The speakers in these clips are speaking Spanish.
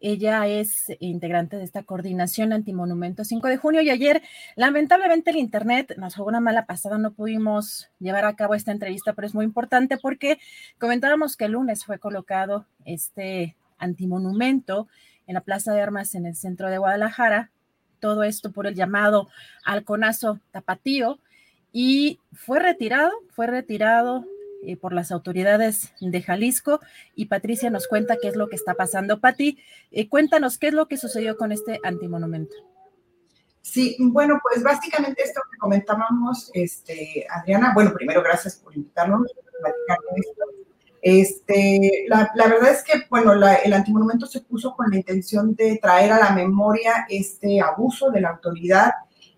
Ella es integrante de esta coordinación antimonumento 5 de junio y ayer, lamentablemente, el Internet nos jugó una mala pasada, no pudimos llevar a cabo esta entrevista, pero es muy importante porque comentábamos que el lunes fue colocado este antimonumento en la Plaza de Armas en el centro de Guadalajara, todo esto por el llamado halconazo tapatío, y fue retirado, fue retirado eh, por las autoridades de Jalisco y Patricia nos cuenta qué es lo que está pasando. Pati, eh, cuéntanos qué es lo que sucedió con este antimonumento. Sí, bueno, pues básicamente esto que comentábamos, este, Adriana, bueno, primero gracias por invitarnos a platicar. Este, la, la, verdad es que, bueno, la, el antimonumento se puso con la intención de traer a la memoria este abuso de la autoridad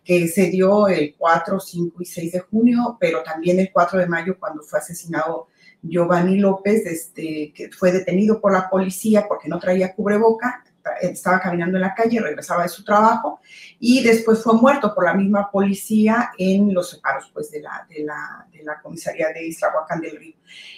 que se dio el 4, 5 y 6 de junio, pero también el 4 de mayo cuando fue asesinado Giovanni López, este, que fue detenido por la policía porque no traía cubreboca, estaba caminando en la calle, regresaba de su trabajo y después fue muerto por la misma policía en los separos pues, de, la, de, la, de la comisaría de Islahuacán del Río.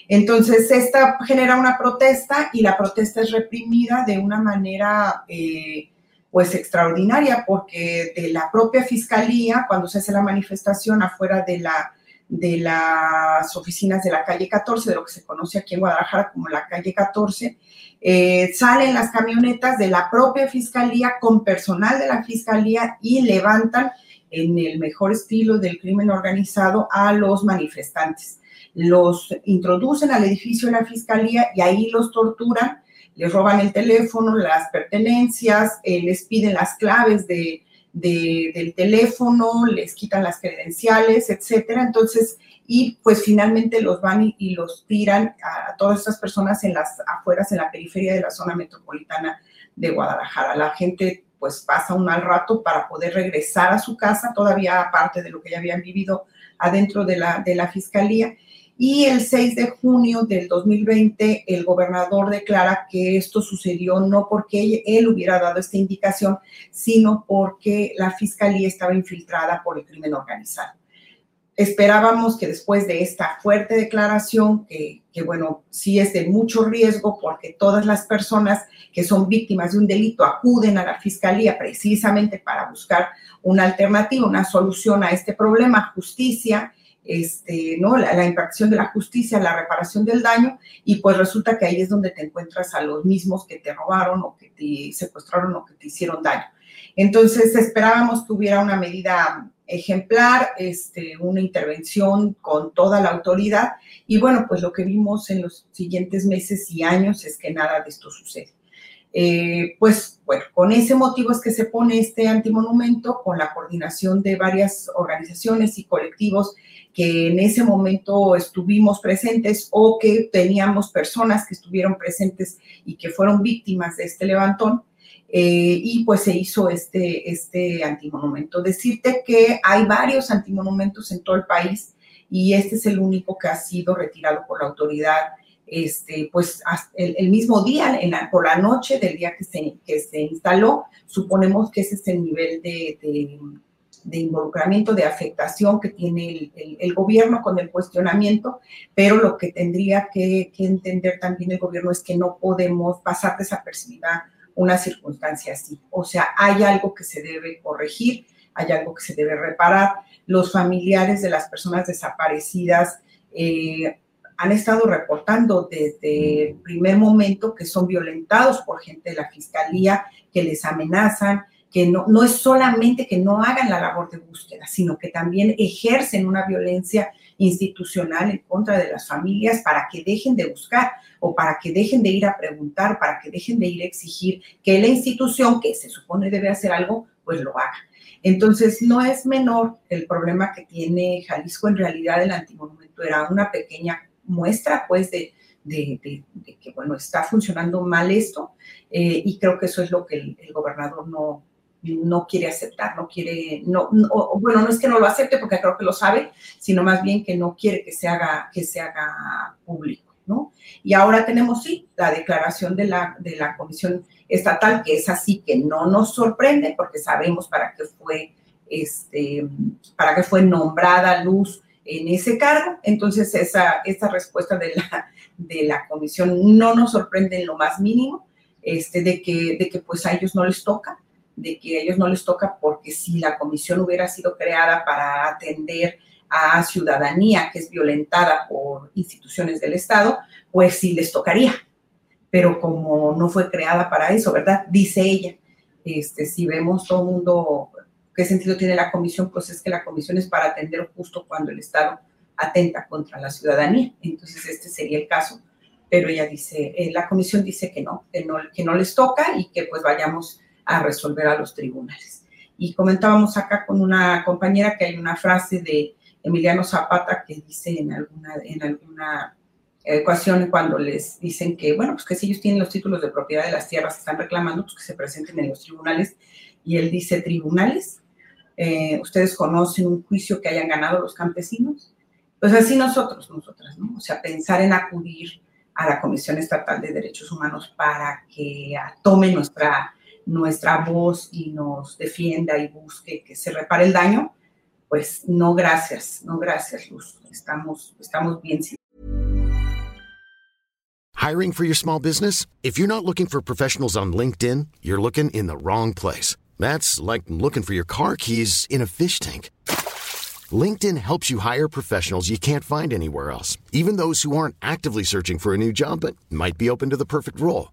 Entonces, esta genera una protesta y la protesta es reprimida de una manera... Eh, pues extraordinaria, porque de la propia fiscalía, cuando se hace la manifestación afuera de, la, de las oficinas de la calle 14, de lo que se conoce aquí en Guadalajara como la calle 14, eh, salen las camionetas de la propia fiscalía con personal de la fiscalía y levantan en el mejor estilo del crimen organizado a los manifestantes. Los introducen al edificio de la fiscalía y ahí los torturan les roban el teléfono, las pertenencias, eh, les piden las claves de, del teléfono, les quitan las credenciales, etcétera. Entonces, y pues finalmente los van y, los tiran a, todas estas personas en las afueras, en la periferia de la zona metropolitana de Guadalajara. La gente pues pasa un mal rato para poder regresar a su casa, todavía aparte de lo que ya habían vivido adentro de la, de la fiscalía. Y el 6 de junio del 2020, el gobernador declara que esto sucedió no porque él hubiera dado esta indicación, sino porque la fiscalía estaba infiltrada por el crimen organizado. Esperábamos que después de esta fuerte declaración, que, bueno, sí es de mucho riesgo porque todas las personas que son víctimas de un delito acuden a la fiscalía precisamente para buscar una alternativa, una solución a este problema, justicia, este, ¿no? La, la, de la justicia, la reparación del daño, y pues resulta que ahí es donde te encuentras a los mismos que te robaron o que te secuestraron o que te hicieron daño. Entonces esperábamos que hubiera una medida ejemplar, este, una intervención con toda la autoridad, y bueno, pues lo que vimos en los siguientes meses y años es que nada de esto sucede. Eh, pues bueno, con ese motivo es que se pone este antimonumento con la coordinación de varias organizaciones y colectivos que en ese momento estuvimos presentes o que teníamos personas que estuvieron presentes y que fueron víctimas de este levantón. Eh, y pues se hizo este, este antimonumento. Decirte que hay varios antimonumentos en todo el país y este es el único que ha sido retirado por la autoridad, este, pues el, mismo día, por la noche del día que se, que se instaló, suponemos que ese es el nivel de involucramiento, de afectación que tiene el, gobierno con el cuestionamiento, pero lo que tendría que, que, entender también el gobierno es que no podemos pasar desapercibida una circunstancia así. O sea, hay algo que se debe corregir, hay algo que se debe reparar. Los familiares de las personas desaparecidas eh, han estado reportando desde el primer momento que son violentados por gente de la fiscalía, que les amenazan, que no, no es solamente que no hagan la labor de búsqueda, sino que también ejercen una violencia institucional en contra de las familias para que dejen de buscar o para que dejen de ir a preguntar, para que dejen de ir a exigir que la institución que se supone debe hacer algo, pues lo haga. Entonces, no es menor el problema que tiene Jalisco. En realidad, el antimonumento era una pequeña muestra, pues, de, que, bueno, está funcionando mal esto. Eh, y creo que eso es lo que el, gobernador no, no quiere aceptar, no quiere, no, bueno, no es que no lo acepte porque creo que lo sabe, sino más bien que no quiere que se haga, que se haga público, ¿no? Y ahora tenemos, sí, la declaración de la, de la Comisión Estatal, que es así que no nos sorprende porque sabemos para qué fue, este, para qué fue nombrada Luz en ese cargo. Entonces, esa, esa respuesta de la, de la comisión no nos sorprende en lo más mínimo, este, de, que, de que pues a ellos no les toca, de que a ellos no les toca porque si la comisión hubiera sido creada para atender a ciudadanía que es violentada por instituciones del Estado, pues sí les tocaría. Pero como no fue creada para eso, ¿verdad? Dice ella. Este, si vemos todo el mundo ¿Qué sentido tiene la comisión? Pues es que la comisión es para atender justo cuando el Estado atenta contra la ciudadanía. Entonces, este sería el caso. Pero ella dice, eh, la comisión dice que no, que no, que no les toca y que pues vayamos a resolver a los tribunales. Y comentábamos acá con una compañera que hay una frase de Emiliano Zapata que dice en alguna, en alguna ecuación cuando les dicen que, bueno, pues que si ellos tienen los títulos de propiedad de las tierras están reclamando, pues que se presenten en los tribunales. Y él dice, tribunales, eh, ustedes conocen un juicio que hayan ganado los campesinos. Pues así nosotros, nosotras, ¿no? O sea, pensar en acudir a la Comisión Estatal de Derechos Humanos para que tome nuestra, nuestra voz y nos defienda y busque que se repare el daño, pues no gracias, no gracias, Luz. Estamos, estamos bien. Hiring for your small business? If you're not looking for professionals on LinkedIn, you're looking in the wrong place. That's like looking for your car keys in a fish tank. LinkedIn helps you hire professionals you can't find anywhere else, even those who aren't actively searching for a new job but might be open to the perfect role.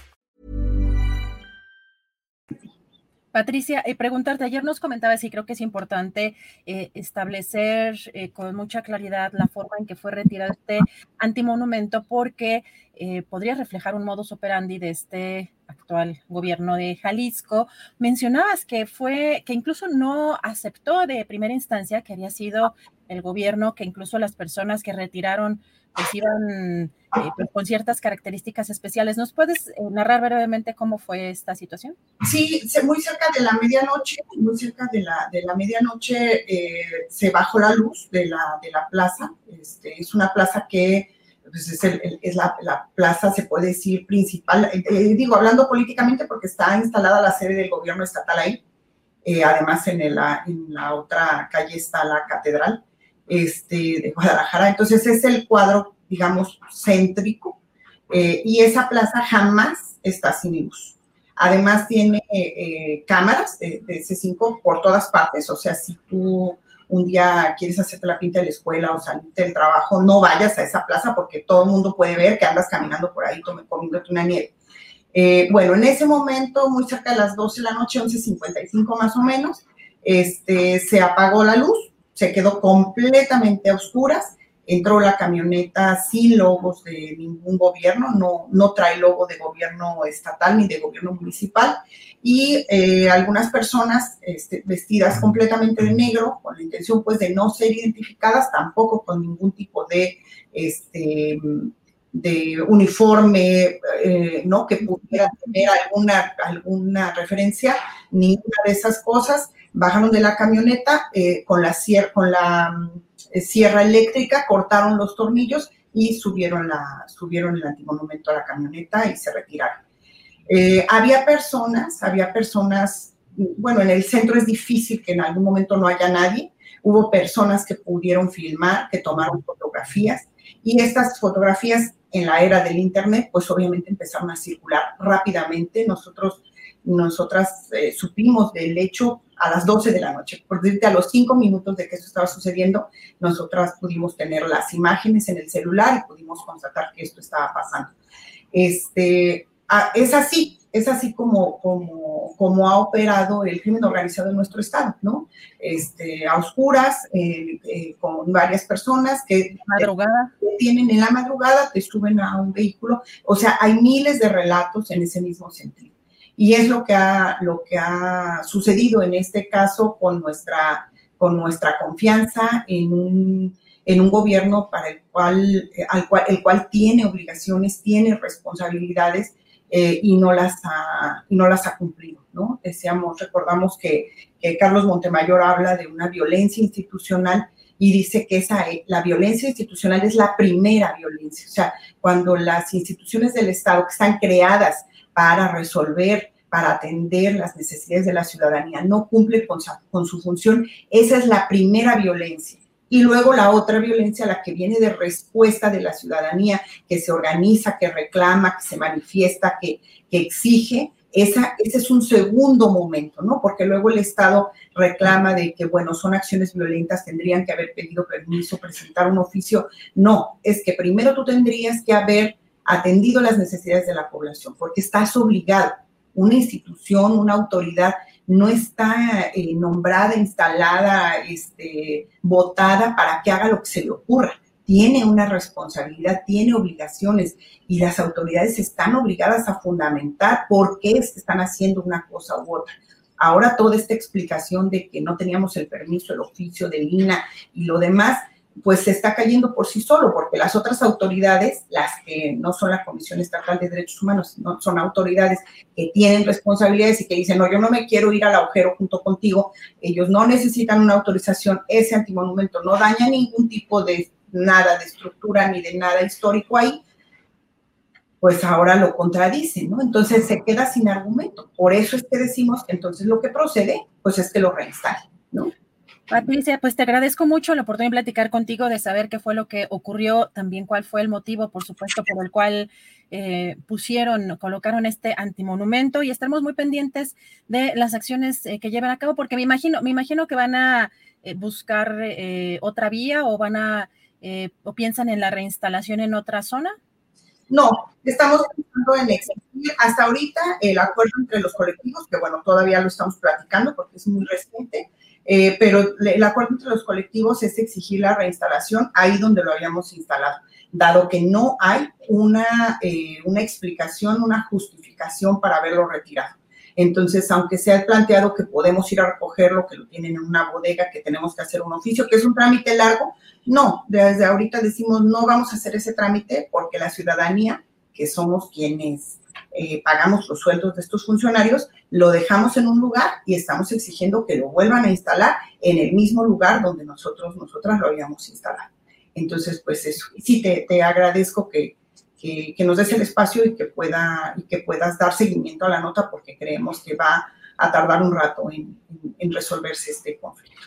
Patricia, eh, preguntarte, ayer nos comentabas y creo que es importante eh, establecer eh, con mucha claridad la forma en que fue retirado este antimonumento porque podría reflejar un modus operandi de este actual gobierno de Jalisco. Mencionabas que fue, que incluso no aceptó de primera instancia que había sido el gobierno, que incluso las personas que retiraron pues iban eh, pues, con ciertas características especiales. ¿Nos puedes eh, narrar brevemente cómo fue esta situación? Sí, muy cerca de la medianoche, muy cerca de la, de la medianoche eh, se bajó la luz de la, de la plaza. Este, es una plaza que pues, es, es la, la, plaza, se puede decir, principal. digo, hablando políticamente porque está instalada la sede del gobierno estatal ahí. además, en, en la otra calle está la catedral este, de Guadalajara. Entonces es el cuadro, digamos, céntrico eh, y esa plaza jamás está sin luz. Además tiene eh, cámaras de, C5 por todas partes, o sea, si tú un día quieres hacerte la pinta de la escuela o salirte del trabajo, no vayas a esa plaza porque todo el mundo puede ver que andas caminando por ahí comiéndote una nieve. Eh, bueno, en ese momento, muy cerca de las 12 de la noche, 11.55 más o menos, este, se apagó la luz se quedó completamente a oscuras. Entró la camioneta sin logos de ningún gobierno, no, no trae logo de gobierno estatal ni de gobierno municipal. Y eh, algunas personas este, vestidas completamente de negro, con la intención pues de no ser identificadas, tampoco con ningún tipo de este, de uniforme, eh, ¿no? Que pudiera tener alguna, alguna referencia, ninguna de esas cosas. Bajaron de la camioneta eh, con la, con la eh, sierra eléctrica, cortaron los tornillos y subieron, la, subieron el antimonumento a la camioneta y se retiraron. había personas, había personas, bueno, en el centro es difícil que en algún momento no haya nadie. Hubo personas que pudieron filmar, que tomaron fotografías y estas fotografías en la era del Internet, pues obviamente empezaron a circular rápidamente. Nosotros, nosotras eh, supimos del hecho a las 12 de la noche. Por decirte, a los cinco minutos de que esto estaba sucediendo, nosotras pudimos tener las imágenes en el celular y pudimos constatar que esto estaba pasando. Este, ah, es así, es así como, como, como, ha operado el crimen organizado en nuestro estado, ¿no? Este, a oscuras, eh, eh, con varias personas que madrugada. tienen en la madrugada, te suben a un vehículo, o sea, hay miles de relatos en ese mismo sentido. Y es lo que ha, lo que ha sucedido en este caso con nuestra, con nuestra confianza en un, en un gobierno para el cual, al cual, el cual tiene obligaciones, tiene responsabilidades eh, y, no las ha, y no las ha cumplido, ¿no? Decíamos, recordamos que, Carlos Montemayor habla de una violencia institucional y dice que esa, la violencia institucional es la primera violencia. O sea, cuando las instituciones del Estado que están creadas para resolver, para atender las necesidades de la ciudadanía, no cumplen con con su función, esa es la primera violencia y luego la otra violencia, la que viene de respuesta de la ciudadanía, que se organiza, que reclama, que se manifiesta, que, que exige, esa, ese es un segundo momento, ¿no? Porque luego el Estado reclama de que, bueno, son acciones violentas, tendrían que haber pedido permiso, presentar un oficio. No, es que primero tú tendrías que haber atendido las necesidades de la población, porque estás obligado. Una institución, una autoridad no está eh, nombrada, instalada, este, votada para que haga lo que se le ocurra. Tiene una responsabilidad, tiene obligaciones y las autoridades están obligadas a fundamentar por qué están haciendo una cosa u otra. Ahora toda esta explicación de que no teníamos el permiso, el oficio del INA y lo demás, pues se está cayendo por sí solo, porque las otras autoridades, las que no son la Comisión Estatal de Derechos Humanos, no son autoridades que tienen responsabilidades y que dicen, no, yo no me quiero ir al agujero junto contigo, ellos no necesitan una autorización, ese antimonumento no daña ningún tipo de nada de estructura ni de nada histórico ahí, pues ahora lo contradicen, ¿no? Entonces se queda sin argumento. Por eso es que decimos que entonces lo que procede, pues es que lo reinstalen, ¿no? Patricia, pues te agradezco mucho la oportunidad de platicar contigo, de saber qué fue lo que ocurrió, también cuál fue el motivo, por supuesto, por el cual eh, pusieron, colocaron este antimonumento y estamos muy pendientes de las acciones eh, que llevan a cabo, porque me imagino, me imagino que van a eh, buscar otra vía o van a, o piensan en la reinstalación en otra zona. No, estamos pensando en exigir hasta ahorita el acuerdo entre los colectivos, que bueno, todavía lo estamos platicando porque es muy reciente, eh, pero el acuerdo entre los colectivos es exigir la reinstalación ahí donde lo habíamos instalado, dado que no hay una, eh, una explicación, una justificación para haberlo retirado. Entonces, aunque se ha planteado que podemos ir a recogerlo, que lo tienen en una bodega, que tenemos que hacer un oficio, que es un trámite largo, no, desde ahorita decimos no vamos a hacer ese trámite porque la ciudadanía, que somos quienes eh, pagamos los sueldos de estos funcionarios, lo dejamos en un lugar y estamos exigiendo que lo vuelvan a instalar en el mismo lugar donde nosotros, nosotras lo habíamos instalado. Entonces, pues eso, sí te, te agradezco que, que, nos des el espacio y que, pueda, y que puedas dar seguimiento a la nota porque creemos que va a tardar un rato en, en resolverse este conflicto.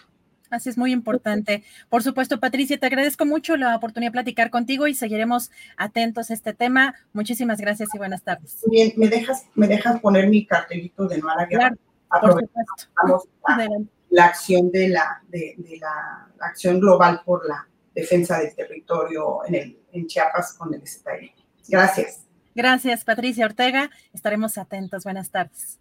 Así es muy importante. Por supuesto, Patricia, te agradezco mucho la oportunidad de platicar contigo y seguiremos atentos a este tema. Muchísimas gracias y buenas tardes. Bien, me dejas, me dejas poner mi cartelito de no a la guerra. por supuesto. La, acción de la, de, la acción global por la defensa del territorio en, el, en Chiapas con el STI. Gracias. Gracias, Patricia Ortega. Estaremos atentos. Buenas tardes.